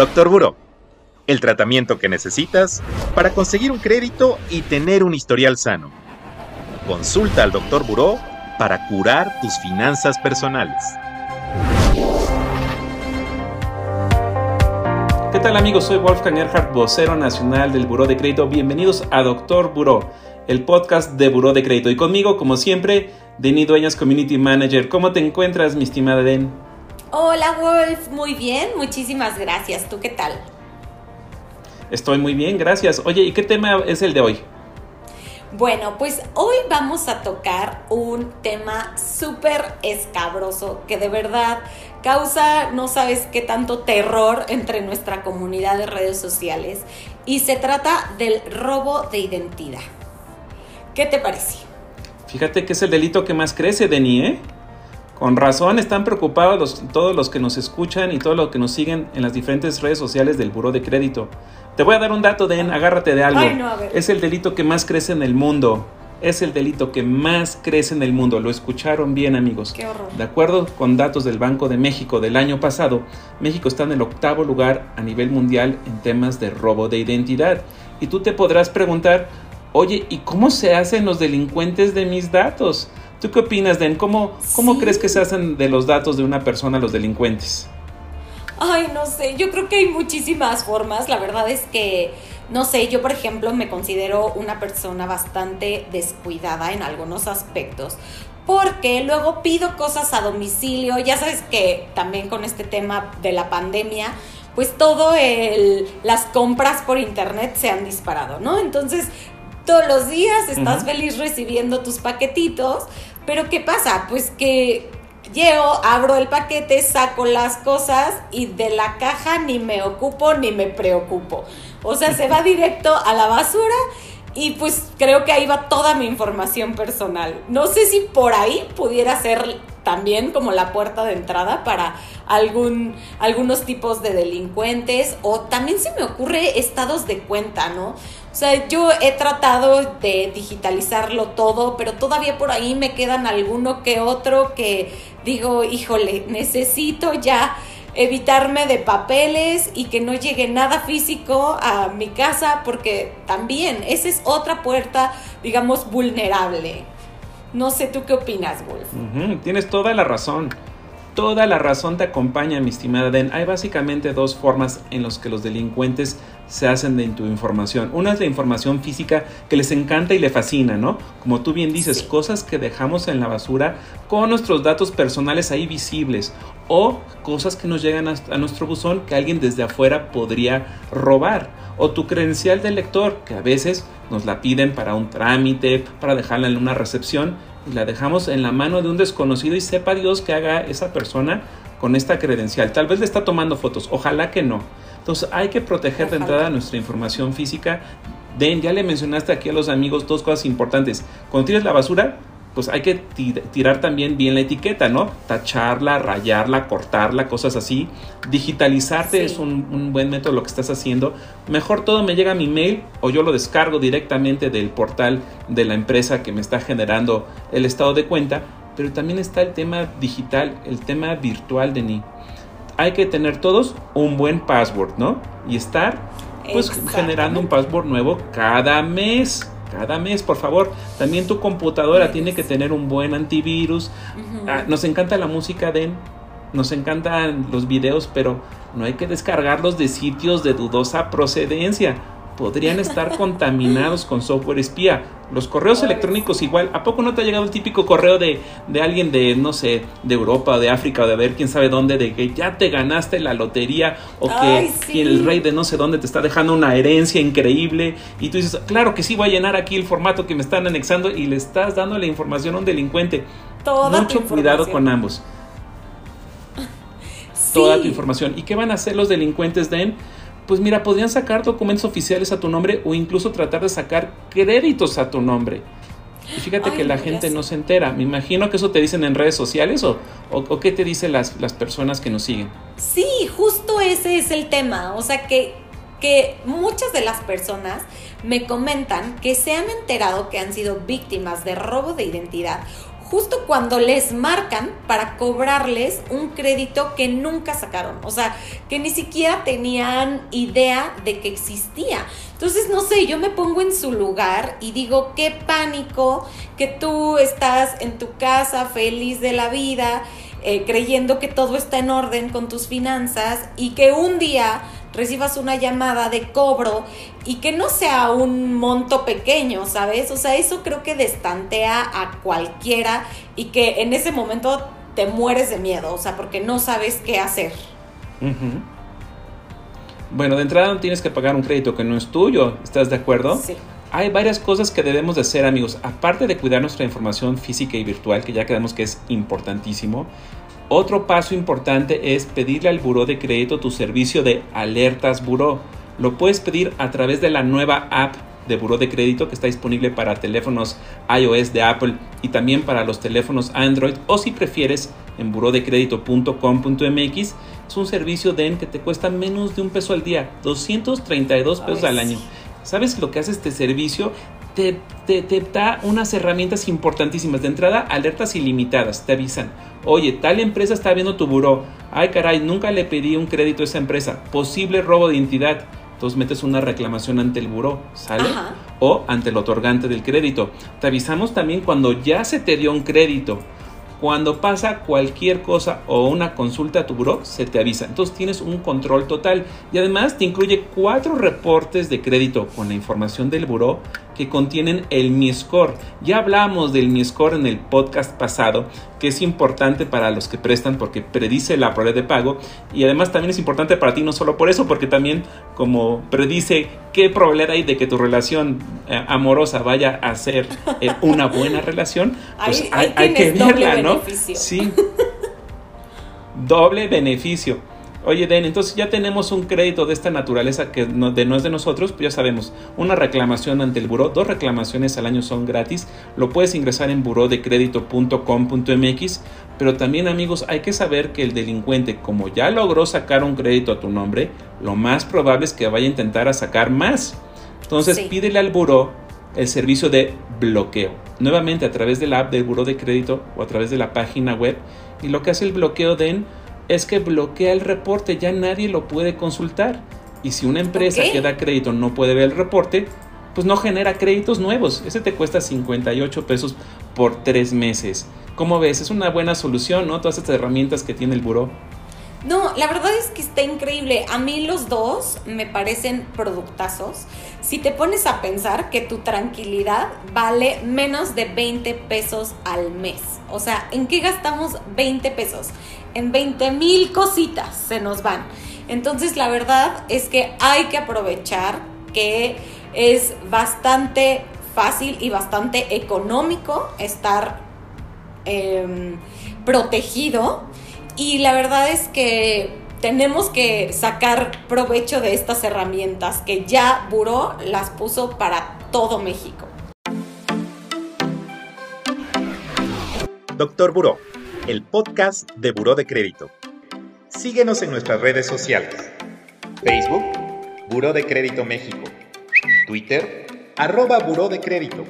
Doctor Buró, el tratamiento que necesitas para conseguir un crédito y tener un historial sano. Consulta al Doctor Buró para curar tus finanzas personales. ¿Qué tal amigos? Soy Wolfgang Erhardt, vocero nacional del Buró de Crédito. Bienvenidos a Doctor Buró, el podcast de Buró de Crédito. Y conmigo, como siempre, Denny Dueñas, Community Manager. ¿Cómo te encuentras, mi estimada Den? Hola Wolf, muy bien, muchísimas gracias. ¿Tú qué tal? Estoy muy bien, gracias. Oye, ¿y qué tema es el de hoy? Bueno, pues hoy vamos a tocar un tema súper escabroso que de verdad causa no sabes qué tanto terror entre nuestra comunidad de redes sociales y se trata del robo de identidad. ¿Qué te parece? Fíjate que es el delito que más crece, Denis, ¿eh? Con razón están preocupados todos los que nos escuchan y todos los que nos siguen en las diferentes redes sociales del Buró de Crédito. Te voy a dar un dato, Den, agárrate de algo. Es el delito que más crece en el mundo. Es el delito que más crece en el mundo. Lo escucharon bien, amigos. Qué horror. De acuerdo con datos del Banco de México del año pasado, México está en el octavo lugar a nivel mundial en temas de robo de identidad. Y tú te podrás preguntar, oye, ¿y cómo se hacen los delincuentes de mis datos? ¿Tú qué opinas, Den? ¿Cómo, cómo crees que se hacen de los datos de una persona los delincuentes? Ay, no sé, yo creo que hay muchísimas formas. La verdad es que, no sé, yo por ejemplo me considero una persona bastante descuidada en algunos aspectos. Porque luego pido cosas a domicilio. Ya sabes que también con este tema de la pandemia, pues todo el, las compras por internet se han disparado, ¿no? Entonces, todos los días estás feliz recibiendo tus paquetitos pero ¿qué pasa? Pues que llego, abro el paquete, saco las cosas y de la caja ni me ocupo ni me preocupo. O sea, se va directo a la basura y pues creo que ahí va toda mi información personal. No sé si por ahí pudiera ser también como la puerta de entrada para algún, algunos tipos de delincuentes o también se me ocurre estados de cuenta, ¿no? O sea, yo he tratado de digitalizarlo todo, pero todavía por ahí me quedan alguno que otro que digo, híjole, necesito ya evitarme de papeles y que no llegue nada físico a mi casa porque también esa es otra puerta, digamos, vulnerable. No sé tú qué opinas, Wolf. tienes toda la razón. Toda la razón te acompaña, mi estimada Den. Hay básicamente dos formas en las que los delincuentes se hacen de tu información. Una es la información física que les encanta y le fascina, ¿no? Como tú bien dices, cosas que dejamos en la basura con nuestros datos personales ahí visibles o cosas que nos llegan a, nuestro buzón que alguien desde afuera podría robar o tu credencial de lector que a veces nos la piden para un trámite, para dejarla en una recepción la dejamos en la mano de un desconocido y sepa Dios que haga esa persona con esta credencial. Tal vez le está tomando fotos, ojalá que no. Entonces hay que proteger de entrada nuestra información física. Den, ya le mencionaste aquí a los amigos dos cosas importantes. Cuando tires la basura, pues hay que tirar también bien la etiqueta, ¿no? Tacharla, rayarla, cortarla, cosas así. Digitalizarte es un, un, buen método lo que estás haciendo. Mejor todo me llega a mi mail o yo lo descargo directamente del portal de la empresa que me está generando el estado de cuenta. Pero también está el tema digital, el tema virtual de ni. Hay que tener todos un buen password, ¿no? Y estar pues generando un password nuevo cada mes cada mes, por favor. También tu computadora tiene que tener un buen antivirus. Ah, nos encanta la música, Den. Nos encantan los videos, pero no hay que descargarlos de sitios de dudosa procedencia podrían estar contaminados con software espía. Los correos electrónicos igual. ¿A poco no te ha llegado el típico correo de, de alguien de, no sé, de Europa o de África o de ver quién sabe dónde, de que ya te ganaste la lotería o que, el rey de no sé dónde te está dejando una herencia increíble? Y tú dices, claro que sí, voy a llenar aquí el formato que me están anexando y le estás dando la información a un delincuente. Mucho cuidado con ambos. Toda tu información. ¿Y qué van a hacer los delincuentes, Den? Pues mira, podrían sacar documentos oficiales a tu nombre o incluso tratar de sacar créditos a tu nombre. Y fíjate que la gente no se entera. Me imagino que eso te dicen en redes sociales o, o, qué te dicen las, las, personas que nos siguen. Sí, justo ese es el tema. O sea que, que muchas de las personas me comentan que se han enterado que han sido víctimas de robo de identidad justo cuando les marcan para cobrarles un crédito que nunca sacaron, o sea, que ni siquiera tenían idea de que existía. Entonces, no sé, yo me pongo en su lugar y digo, qué pánico que tú estás en tu casa feliz de la vida, eh, creyendo que todo está en orden con tus finanzas y que un día recibas una llamada de cobro y que no sea un monto pequeño, ¿sabes? O sea, eso creo que destantea a cualquiera y que en ese momento te mueres de miedo, o sea, porque no sabes qué hacer. Bueno, de entrada no tienes que pagar un crédito que no es tuyo, ¿estás de acuerdo? Sí. Hay varias cosas que debemos de hacer, amigos. Aparte de cuidar nuestra información física y virtual, que ya creemos que es importantísimo, otro paso importante es pedirle al buró de crédito tu servicio de alertas buró. Lo puedes pedir a través de la nueva app de buró de crédito que está disponible para teléfonos iOS de Apple y también para los teléfonos Android o si prefieres en burodecredito.com.mx es un servicio DEN que te cuesta menos de un peso al día, 232 pesos al año. ¿Sabes lo que hace este servicio? Te, te, te, da unas herramientas importantísimas. De entrada, alertas ilimitadas. Te avisan. Oye, tal empresa está viendo tu buró. Ay, caray, nunca le pedí un crédito a esa empresa. Posible robo de identidad. Entonces metes una reclamación ante el buró, ¿sale? Ajá. O ante el otorgante del crédito. Te avisamos también cuando ya se te dio un crédito. Cuando pasa cualquier cosa o una consulta a tu buró, se te avisa. Entonces tienes un control total. Y además te incluye cuatro reportes de crédito con la información del buró que contienen el Mi Score. Ya hablamos del Mi Score en el podcast pasado, que es importante para los que prestan porque predice la probabilidad de pago y además también es importante para ti no solo por eso, porque también como predice qué probabilidad hay de que tu relación eh, amorosa vaya a ser eh, una buena relación, pues hay, que verla, ¿no? Beneficio. Sí. doble beneficio. Oye, Den, entonces ya tenemos un crédito de esta naturaleza que no, de, no es de nosotros, pues ya sabemos, una reclamación ante el buró, dos reclamaciones al año son gratis, lo puedes ingresar en burodecredito.com.mx, pero también amigos, hay que saber que el delincuente, como ya logró sacar un crédito a tu nombre, lo más probable es que vaya a intentar a sacar más. Entonces Sí. pídele al buró el servicio de bloqueo, nuevamente a través de la app del buró de crédito o a través de la página web, y lo que hace el bloqueo DEN es que bloquea el reporte, ya nadie lo puede consultar. Y si una empresa que da crédito no puede ver el reporte, pues no genera créditos nuevos. Ese te cuesta 58 pesos por tres meses. ¿Cómo ves? Es una buena solución, ¿no? Todas estas herramientas que tiene el buró. No, la verdad es que está increíble. A mí los dos me parecen productazos. Si te pones a pensar que tu tranquilidad vale menos de 20 pesos al mes. O sea, ¿en qué gastamos 20 pesos? En 20 mil cositas se nos van. Entonces, la verdad es que hay que aprovechar que es bastante fácil y bastante económico estar em, protegido y la verdad es que tenemos que sacar provecho de estas herramientas que ya Buró las puso para todo México. Doctor Buró, el podcast de Buró de Crédito. Síguenos en nuestras redes sociales. Facebook, Buró de Crédito México. Twitter, arroba Buró de Crédito.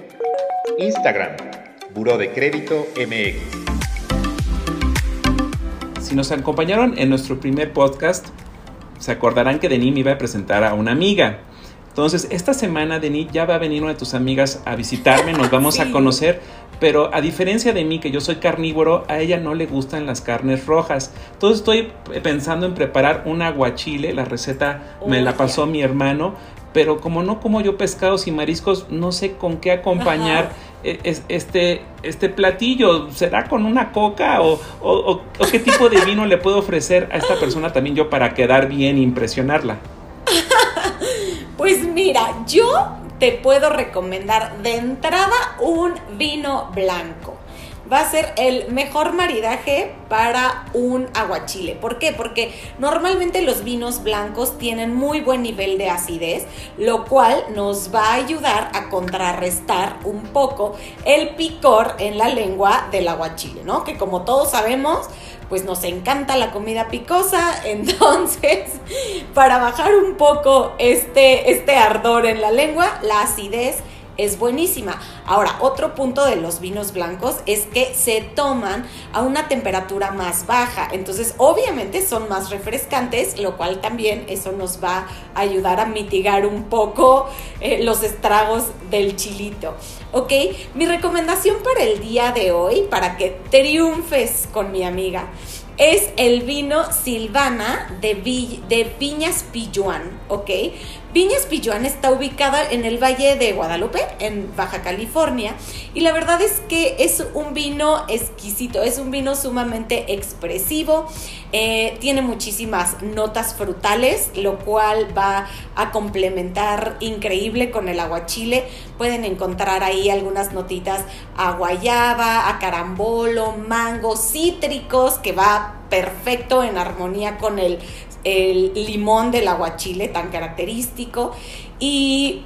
Instagram, Buró de Crédito MX. Si nos acompañaron en nuestro primer podcast, se acordarán que Denis me iba a presentar a una amiga. Entonces, esta semana, Denis, ya va a venir una de tus amigas a visitarme, nos vamos Sí. a conocer, pero a diferencia de mí, que yo soy carnívoro, a ella no le gustan las carnes rojas. Entonces, estoy pensando en preparar un aguachile, la receta me la pasó mi hermano, pero como no como yo pescados y mariscos, no sé con qué acompañar Ajá. E- es- este, este platillo. ¿Será con una coca o- o- o qué tipo de vino le puedo ofrecer a esta persona también yo para quedar bien e impresionarla? Pues mira, yo te puedo recomendar de entrada un vino blanco. Va a ser el mejor maridaje para un aguachile. ¿Por qué? Porque normalmente los vinos blancos tienen muy buen nivel de acidez, lo cual nos va a ayudar a contrarrestar un poco el picor en la lengua del aguachile, ¿no? Que como todos sabemos, pues nos encanta la comida picosa, entonces para bajar un poco este, este ardor en la lengua, la acidez es buenísima. Ahora, otro punto de los vinos blancos es que se toman a una temperatura más baja, entonces obviamente son más refrescantes, lo cual también eso nos va a ayudar a mitigar un poco eh, los estragos del chilito. ¿Ok? Mi recomendación para el día de hoy, para que triunfes con mi amiga, es el vino Silvana de, de Viñas Pilluan, ¿ok? Viñas Pilluan está ubicada en el Valle de Guadalupe, en Baja California, y la verdad es que es un vino exquisito, es un vino sumamente expresivo, eh, tiene muchísimas notas frutales, lo cual va a complementar increíble con el aguachile. Pueden encontrar ahí algunas notitas a guayaba, a carambolo, mango, cítricos, que va perfecto en armonía con el el limón del aguachile tan característico. Y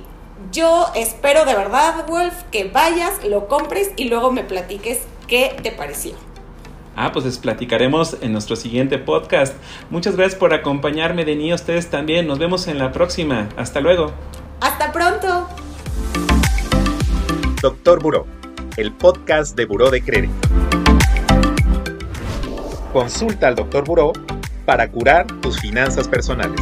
yo espero de verdad, Wolf, que vayas, lo compres y luego me platiques qué te pareció. Ah, pues les platicaremos en nuestro siguiente podcast. Muchas gracias por acompañarme, Denis. Ustedes también. Nos vemos en la próxima. Hasta luego. Hasta pronto. Doctor Buró, el podcast de Buró de Crédito. Consulta al Doctor Buró para curar tus finanzas personales.